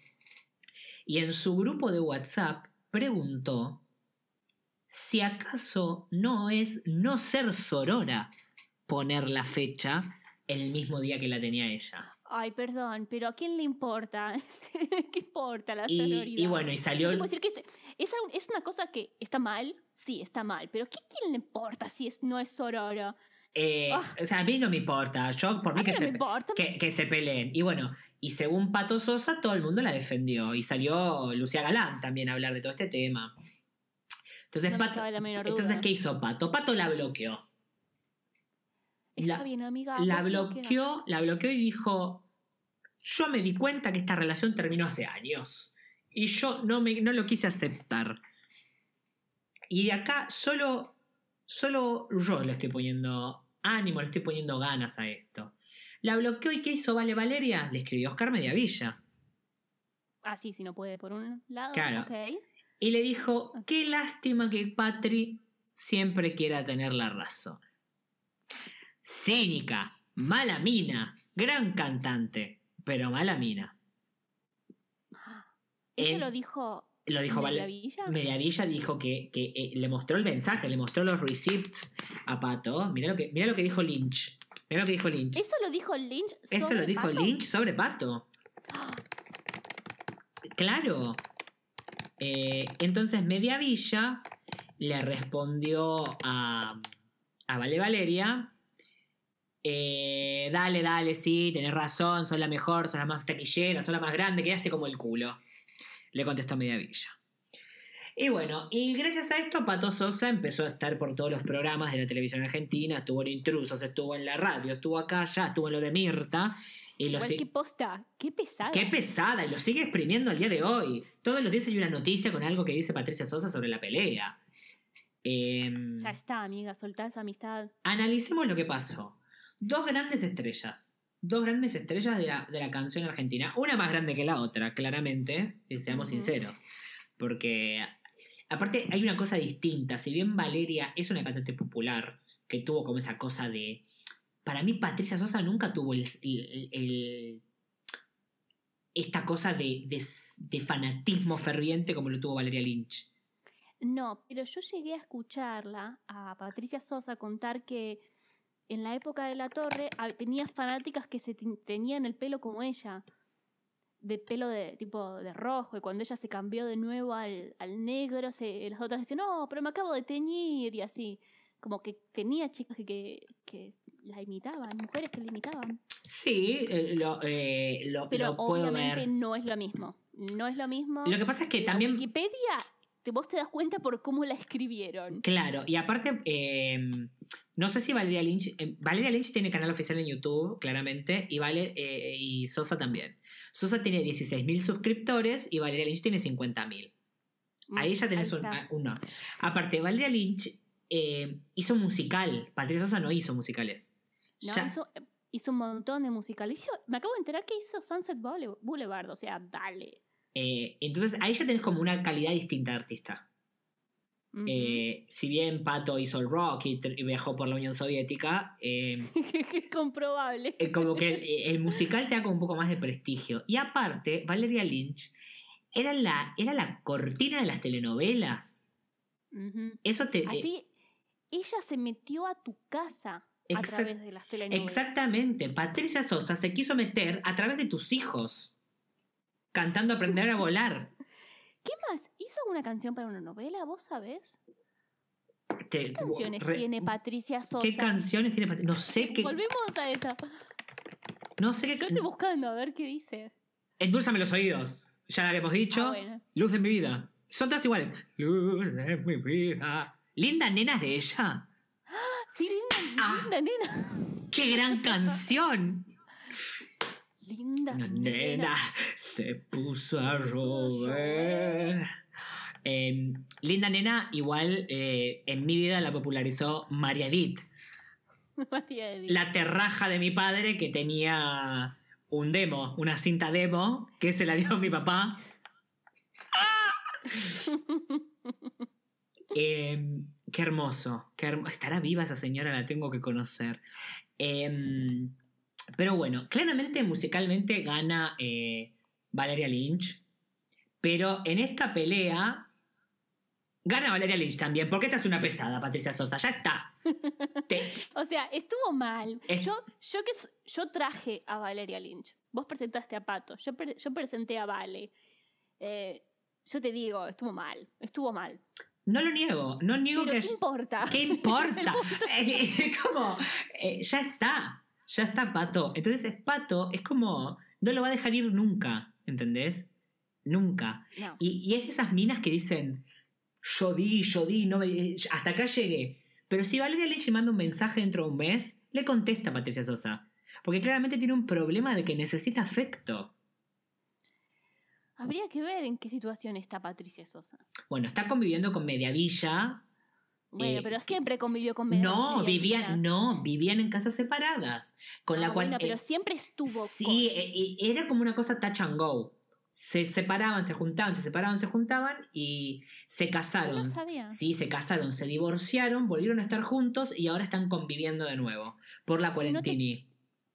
Y en su grupo de WhatsApp preguntó si acaso no es no ser sorora poner la fecha el mismo día que la tenía ella. Ay, perdón, pero ¿a quién le importa? ¿Qué importa la Y, sororidad? y bueno, y salió... Yo te puedo decir que es, es, una cosa que está mal, sí, está mal, pero ¿qué quién le importa si es, no es sororo? Eh, Ah. O sea, a mí no me importa. Yo, por mí que no se, que, que se peleen. Y bueno, y según Pato Sosa, todo el mundo la defendió. Y salió Lucía Galán también a hablar de todo este tema. Entonces, No Pato, entonces. ¿qué hizo Pato? Pato la bloqueó. Está la- bien, amiga. La no bloqueó, la bloqueó y dijo: Yo me di cuenta que esta relación terminó hace años. Y yo no, me, no lo quise aceptar. Y de acá solo, solo yo le estoy poniendo ánimo, le estoy poniendo ganas a esto. La bloqueó y ¿qué hizo Vale Valeria? Le escribió Oscar Mediavilla. Ah, sí, si no puede por un lado. Claro. Y le dijo, qué lástima que Patri siempre quiera tener la razón. Cínica, mala mina, gran cantante, pero mala mina. ¿Eso lo dijo Lo dijo Mediavilla? Mediavilla dijo que, que, eh, le mostró el mensaje, le mostró los receipts a Pato. Mirá lo que, mirá lo que dijo Lynch. Mirá lo que dijo Lynch. ¿Eso lo dijo Lynch? Eso sobre lo dijo Pato? Lynch sobre Pato. Claro. Eh, entonces Mediavilla le respondió a, a Vale Valeria. eh, dale, dale, sí, tenés razón, sos la mejor, sos la más taquillera, sos la más grande, quedaste como el culo. Le contestó Mediavilla. Y bueno, y gracias a esto Pato Sosa empezó a estar por todos los programas de la televisión argentina, estuvo en Intrusos, estuvo en la radio, estuvo acá, ya estuvo en lo de Mirta. Y lo si- que posta, qué pesada. Qué pesada, y lo sigue exprimiendo al día de hoy. Todos los días hay una noticia con algo que dice Patricia Sosa sobre la pelea. Em, Ya está, amiga, soltá esa amistad. analicemos lo que pasó. Dos grandes estrellas. Dos grandes estrellas de la, de la canción argentina. Una más grande que la otra, claramente. Y seamos sinceros. Porque, aparte, hay una cosa distinta. Si bien Valeria es una cantante popular, que tuvo como esa cosa de. Para mí, Patricia Sosa nunca tuvo el. el- el- esta cosa de, de- de fanatismo ferviente como lo tuvo Valeria Lynch. No, pero yo llegué a escucharla, a Patricia Sosa, contar que en la época de la torre ah, tenía fanáticas que se tenían el pelo como ella, de pelo de tipo de rojo, y cuando ella se cambió de nuevo al, al negro, se, las otras decían, no, pero me acabo de teñir, y así. Como que tenía chicas que, que, que la imitaban, mujeres que la imitaban. Sí, eh, lo, eh, lo- Pero lo puedo obviamente no es lo mismo. No es lo mismo. Lo que pasa es que La también. Wikipedia, vos te das cuenta por cómo la escribieron. Claro, y aparte, eh, no sé si Valeria Lynch. eh, Valeria Lynch tiene canal oficial en YouTube, claramente, y, vale, eh, y Sosa también. Sosa tiene 16.000 suscriptores y Valeria Lynch tiene 50.000. Ahí ya tenés un, está. uno. Aparte, Valeria Lynch eh, hizo musical. Patricia Sosa no hizo musicales. No, Ya- hizo, hizo un montón de musical. Hizo- me acabo de enterar que hizo Sunset Boule- Boulevard, o sea, dale. Eh, entonces ahí ya tenés como una calidad distinta de artista. Eh, si bien Pato hizo el rock y, viajó por la Unión Soviética, eh, Comprobable. eh, como que el, el musical te da como un poco más de prestigio. Y aparte, Valeria Lynch era la, era la cortina de las telenovelas. Eso te... Así, ella se metió a tu casa a través de las telenovelas. exactamente. Patricia Sosa se quiso meter a través de tus hijos. Cantando Aprender a Volar. ¿Qué más? ¿Hizo alguna canción para una novela? ¿Vos sabés? Te- ¿Qué canciones re- tiene Patricia Sosa? ¿Qué canciones tiene Patricia? No sé qué... Volvemos a esa. No sé qué... Yo estoy buscando a ver qué dice. Endulzame los oídos. Ya lo habíamos dicho. Ah, bueno. Luz de mi vida. Son todas iguales. Luz de mi vida. Linda nena es de ella. Sí, linda, Ah. linda nena. ¡Qué gran canción! Linda nena. nena se puso a llover. Eh, Linda Nena, igual eh, en mi vida la popularizó María Edith. María la terraja de mi padre que tenía un demo, una cinta demo, que se la dio mi papá. Eh, qué hermoso. Qué hermo- Estará viva esa señora, la tengo que conocer. Eh, pero bueno, claramente musicalmente gana eh, Valeria Lynch. Pero en esta pelea gana Valeria Lynch también. Porque esta es una pesada, Patricia Sosa. Ya está. O sea, estuvo mal. Es- Yo, yo, que, yo traje a Valeria Lynch. Vos presentaste a Pato. Yo, pre- yo presenté a Vale. Eh, yo te digo, estuvo mal. Estuvo mal. no lo niego. No niego Pero que. ¿qué importa? ¿Qué importa? es como, eh, ya está, ya está Pato. Entonces es Pato, es como, no lo va a dejar ir nunca, ¿entendés? Nunca. No. Y, y es de esas minas que dicen, yo di, yo di, no me- hasta acá llegué. Pero si Valeria Lynch manda un mensaje dentro de un mes, le contesta a Patricia Sosa. Porque claramente tiene un problema de que necesita afecto. Habría que ver en qué situación está Patricia Sosa. Bueno, está conviviendo con Mediavilla. Bueno, Eh, pero siempre convivió con No, vivían, no, vivían en casas separadas. Con la Ah, cual. bueno, pero eh, siempre estuvo Sí, con- e- e- era como una cosa touch and go. Se separaban, se juntaban, se separaban, se juntaban y se casaron. No sabía. Sí, se casaron, se divorciaron, volvieron a estar juntos y ahora están conviviendo de nuevo por la Sí, no te- cuarentini.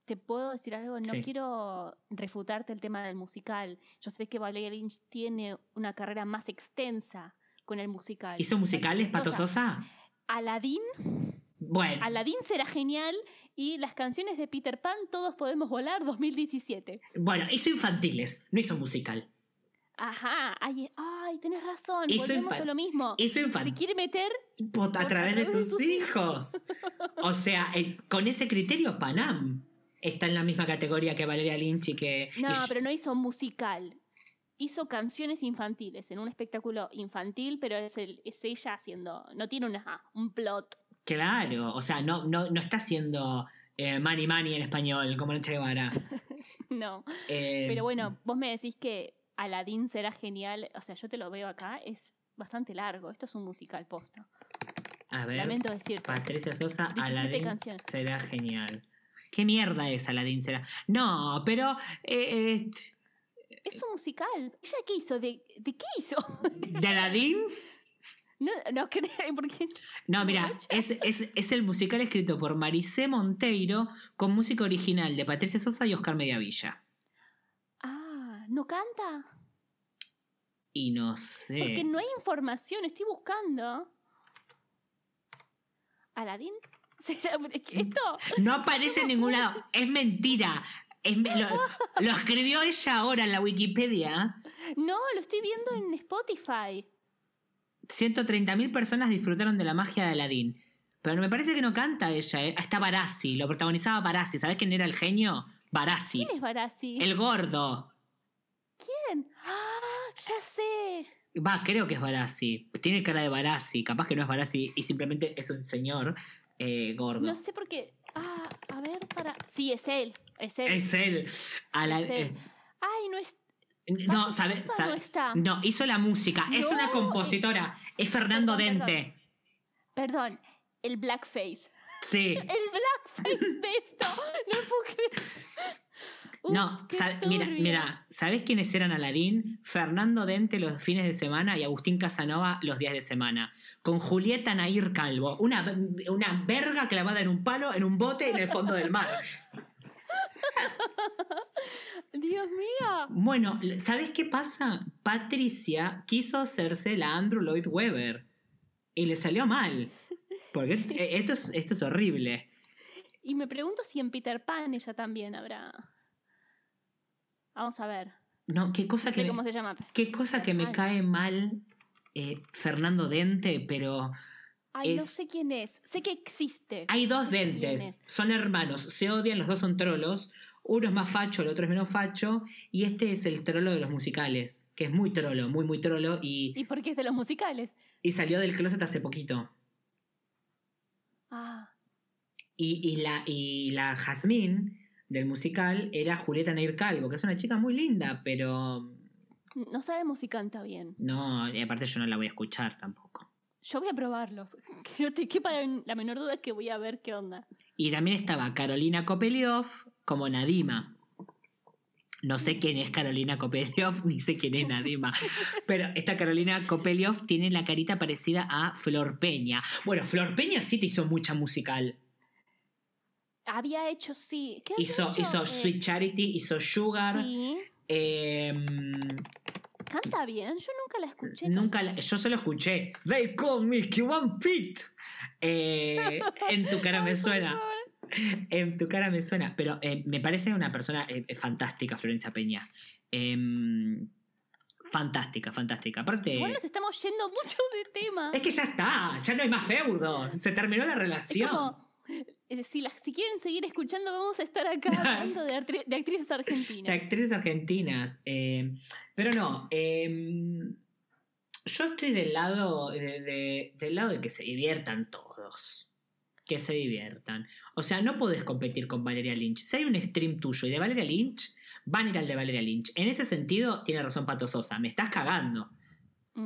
¿Te puedo decir algo? No Sí. quiero refutarte el tema del musical. Yo sé que Valeria Lynch tiene una carrera más extensa con el musical. ¿Hizo musicales, Pato Sosa. Aladdin, Bueno, Aladdin será genial y las canciones de Peter Pan, Todos Podemos Volar 2017. bueno, hizo infantiles, no hizo musical. Ajá, ay, ay tenés razón, Hizo volvemos a lo mismo. Hizo Si infantil quiere meter, a través de tus hijos. O sea, eh, con ese criterio, Panam está en la misma categoría que Valeria Lynch y que. no, y- pero no hizo musical. Hizo canciones infantiles en un espectáculo infantil, pero es, el- es ella haciendo, no tiene una, un plot. Claro, o sea, no, no, no está haciendo eh, Money Money en español, como en Che Guevara. No. Eh, Pero bueno, vos me decís que Aladdin será genial. O sea, yo te lo veo acá, es bastante largo. Esto es un musical posta. A ver, Lamento decirte. Patricia Sosa, 17 Aladdin será genial. ¿Qué mierda es Aladdin será? No, pero... eh, eh, Es un musical. ¿Ella qué hizo? ¿De, de qué hizo? ¿De Aladdin? No, no creo, porque. No, mira, es, es, es el musical escrito por Maricé Monteiro con música original de Patricia Sosa y Oscar Mediavilla. Ah, ¿no canta? Y no sé... Porque no hay información, estoy buscando. ¿Aladdin? ¿Será esto? No aparece en ningún lado. Es mentira. Lo, lo escribió ella ahora en la Wikipedia. No, lo estoy viendo en Spotify. 130.000 personas disfrutaron de la magia de Aladdin. Pero me parece que no canta ella. ¿eh? Está Barassi. Lo protagonizaba Barassi. ¿Sabes quién era el genio? Barassi. ¿Quién es Barassi? El gordo. ¿Quién? ¡Ah! Ya sé. Va, creo que es Barassi. Tiene cara de Barassi. Capaz que no es Barassi y simplemente es un señor eh, gordo. No sé por qué. Ah, a ver, para. Sí, es él. Es él. Es él. Ala- Es él. eh, Ay, no es. no, ¿sabes? Sabe- no está. no, hizo la música. Es una compositora. Es Fernando Perdón, Dente. Perdón, el blackface. Sí. El blackface de esto. No puedo creer. Uf, No, mira, mira, ¿sabés quiénes eran Aladín? Fernando Dente los fines de semana y Agustín Casanova los días de semana. Con Julieta Nair Calvo. Una, una verga clavada en un palo, en un bote en el fondo del mar. Dios mío. Bueno, ¿sabés qué pasa? Patricia quiso hacerse la Andrew Lloyd Webber. Y le salió mal. Porque esto es, esto es horrible. Y me pregunto si en Peter Pan ella también habrá. Vamos a ver. No, qué cosa No que me, cómo se llama. qué cosa que me Ay. cae mal eh, Fernando Dente, pero Ay, no sé quién es. Sé que existe. hay dos No sé dentes, es. son hermanos, se odian, los dos son trolos, uno es más facho, el otro es menos facho, y este es el trolo de los musicales, que es muy trolo, muy muy trolo, y, ¿Y por qué es de los musicales? y salió del closet hace poquito. Ah, Y, y la, y la Jazmín del musical era Julieta Nair Calvo, que es una chica muy linda, pero no sabemos si canta bien. no, y aparte yo no la voy a escuchar tampoco. Yo voy a probarlo. Que no te quepa la menor duda que voy a ver qué onda. Y también estaba Carolina Kopeliov como Nadima. No sé quién es Carolina Kopeliov, ni sé quién es Nadima. Pero esta Carolina Kopeliov tiene la carita parecida a Flor Peña. Bueno, Flor Peña sí te hizo mucha musical. Había hecho, sí. ¿Qué Hizo, hecho? hizo Eh, Sweet Charity, hizo Sugar. Sí. em, Canta bien. Yo nunca la escuché. nunca la- yo solo escuché They call me One Pit. Eh, en tu cara me suena. En tu cara me suena. Pero eh, me parece una persona fantástica, Florencia Peña. Em, fantástica, fantástica. Aparte. Igual nos estamos yendo mucho de tema. Es que ya está, ya no hay más feudo. Se terminó la Es relación. como, eh, si, las- si quieren seguir escuchando, vamos a estar acá hablando de, actri- de actrices De argentinas. actrices argentinas. eh, pero no. em, yo estoy del lado de, de- del lado de que se diviertan todos. Que se diviertan. O sea, no podés competir con Valeria Lynch. Si hay un stream tuyo y de Valeria Lynch, van a ir al de Valeria Lynch. En ese sentido, tiene razón Pato Sosa. Me estás cagando.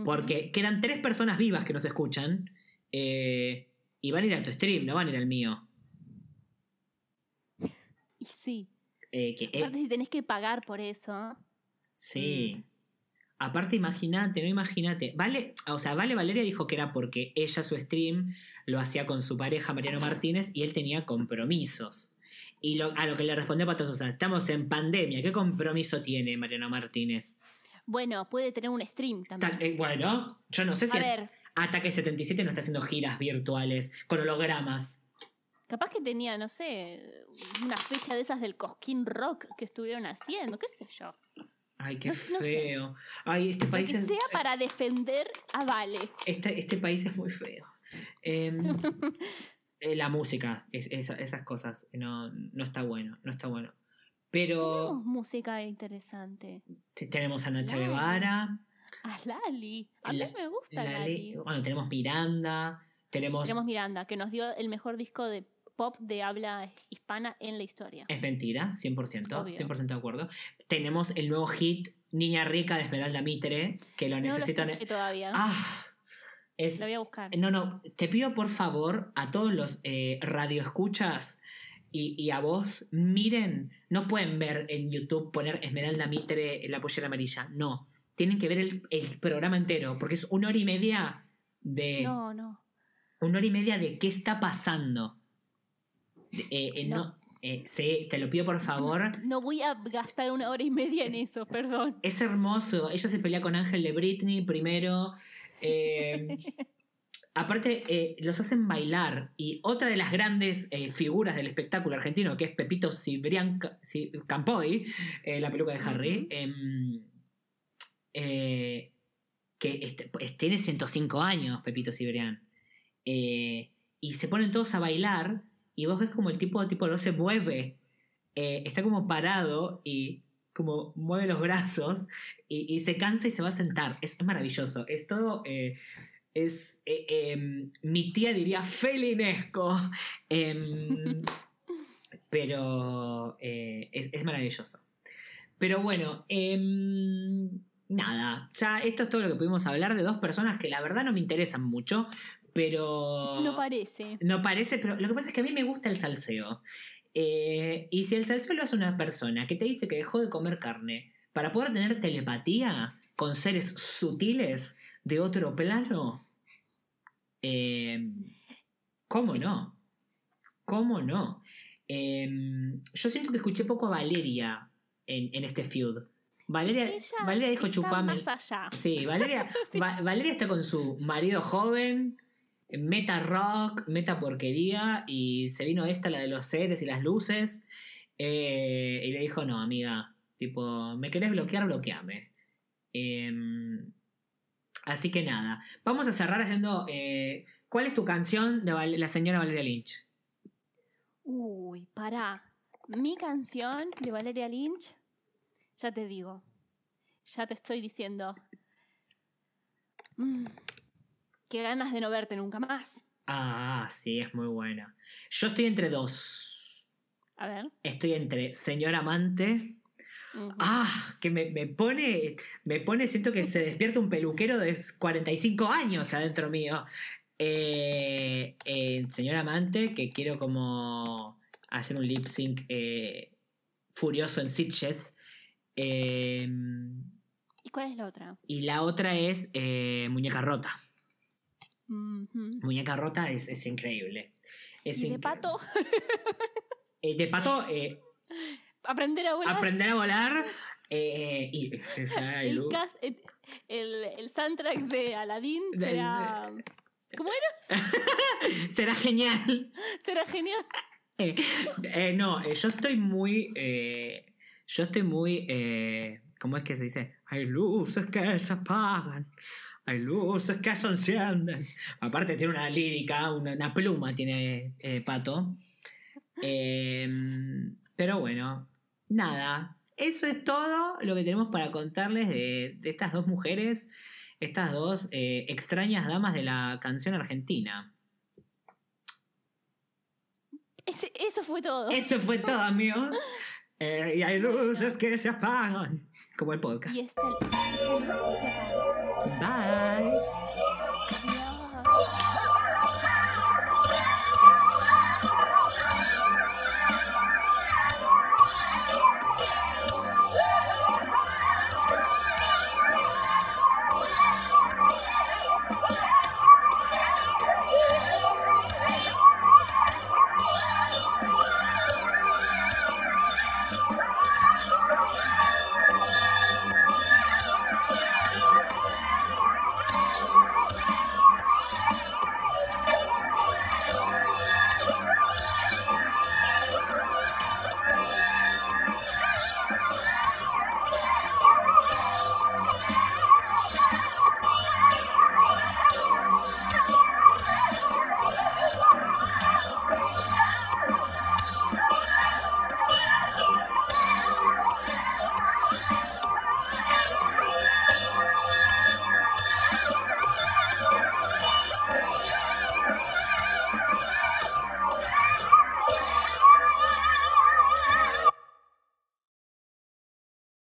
Porque quedan tres personas vivas que nos escuchan. eh, y van a ir a tu stream, no van a ir al mío. Y sí. Eh, que, eh, Aparte, si tenés que pagar por eso. Sí. Aparte, imagínate, no imagínate. Vale, o sea, Vale Valeria dijo que era porque ella su stream lo hacía con su pareja Mariano Martínez y él tenía compromisos. Y lo- a lo que le respondió Pato Sosa, estamos en pandemia, ¿qué compromiso tiene Mariano Martínez? Bueno, puede tener un stream también. Ta- eh, bueno, yo no sé si A ver, Ataque 77 no está haciendo giras virtuales con hologramas. Capaz que tenía, no sé, una fecha de esas del Cosquín Rock que estuvieron haciendo, qué sé yo. Ay, qué No- no sé. feo. Ay, este país que es, sea para defender a Vale. este, este país es muy feo. Em, eh, la música, es- esa- esas cosas, no, no está bueno, no está bueno. Pero Tenemos música interesante. te- tenemos a Nacha Lali. Guevara, A Lali. A mí La- me gusta Lali- Lali. bueno, tenemos Miranda, tenemos... Tenemos Miranda, que nos dio el mejor disco de pop de habla hispana en la historia. Es mentira, 100%, Obvio. 100% de acuerdo. Tenemos el nuevo hit Niña Rica de Esmeralda Mitre, que lo no necesitan... todavía. Ah, es, Lo voy a buscar. No, no, te pido por favor a todos los eh, radioescuchas y, y a vos, miren, no pueden ver en YouTube poner Esmeralda Mitre en la pollera amarilla, no. Tienen que ver el, el programa entero, porque es una hora y media de. No, no. Una hora y media de qué está pasando. Eh, eh, no. No. eh, sí, te lo pido por favor. No voy a gastar una hora y media en eso, perdón. Es hermoso. Ella se pelea con Ángel de Britney primero. aparte, eh, los hacen bailar. Y otra de las grandes eh, figuras del espectáculo argentino, que es Pepito Cibrián Ca- Ci- Campoy, eh, la peluca de Harry, em, que este- pues, tiene 105 años, Pepito Cibrián. Y se ponen todos a bailar. Y vos ves como el tipo, tipo no se mueve. Eh, está como parado y como mueve los brazos y, y se cansa y se va a sentar. Es, es maravilloso. Es todo. eh, es. eh, em, mi tía diría felinesco. Em, pero es, es maravilloso. Pero bueno, em, nada. Ya esto es todo lo que pudimos hablar de dos personas que la verdad no me interesan mucho. Pero. No parece. No parece, pero lo que pasa es que a mí me gusta el salseo. Eh, y si el salseo lo hace una persona que te dice que dejó de comer carne para poder tener telepatía con seres sutiles de otro plano, eh, ¿cómo no? ¿Cómo no? Eh, yo siento que escuché poco a Valeria en, en este feud. Valeria, Valeria dijo chupame. más allá. Sí, Valeria, Va- Valeria está con su marido joven, meta rock, meta porquería, y se vino esta, la de los seres y las luces, eh, y le dijo, no, amiga, tipo, ¿me querés bloquear? Bloqueame. Em, así que nada, vamos a cerrar haciendo, eh, ¿cuál es tu canción de la señora Valeria Lynch? Uy, pará. Mi canción de Valeria Lynch, ya te digo. Ya te estoy diciendo. Mm, qué ganas de no verte nunca más. Ah, sí, es muy buena. Yo estoy entre dos. A ver. Estoy entre Señor Amante. Ah, que me, me pone, me pone, siento que se despierta un peluquero de 45 años adentro mío. Eh, eh, señor amante, que quiero como hacer un lip sync eh, furioso en Sitges. Eh, ¿Y cuál es la otra? y la otra es Muñeca Rota. Muñeca Rota es, es increíble. Es ¿Y de incre- pato? Eh, de pato, eh, Aprender a volar. aprender a volar. eh, y, el, cast- el, el- soundtrack de Aladdin será. ¿Cómo era? Será genial. Será genial. No, yo estoy muy. yo estoy muy. ¿Cómo es que se dice? Hay luces que se apagan. Hay luces que encienden. Aparte, tiene una lírica, una, una pluma, tiene eh, Pato. Eh, pero bueno, nada. Eso es todo lo que tenemos para contarles de, de estas dos mujeres, estas dos eh, extrañas damas de la canción argentina. Ese- eso fue todo. Eso fue todo, amigos. Eh, y hay luces que se apagan. Como el podcast. Y esta, Bye.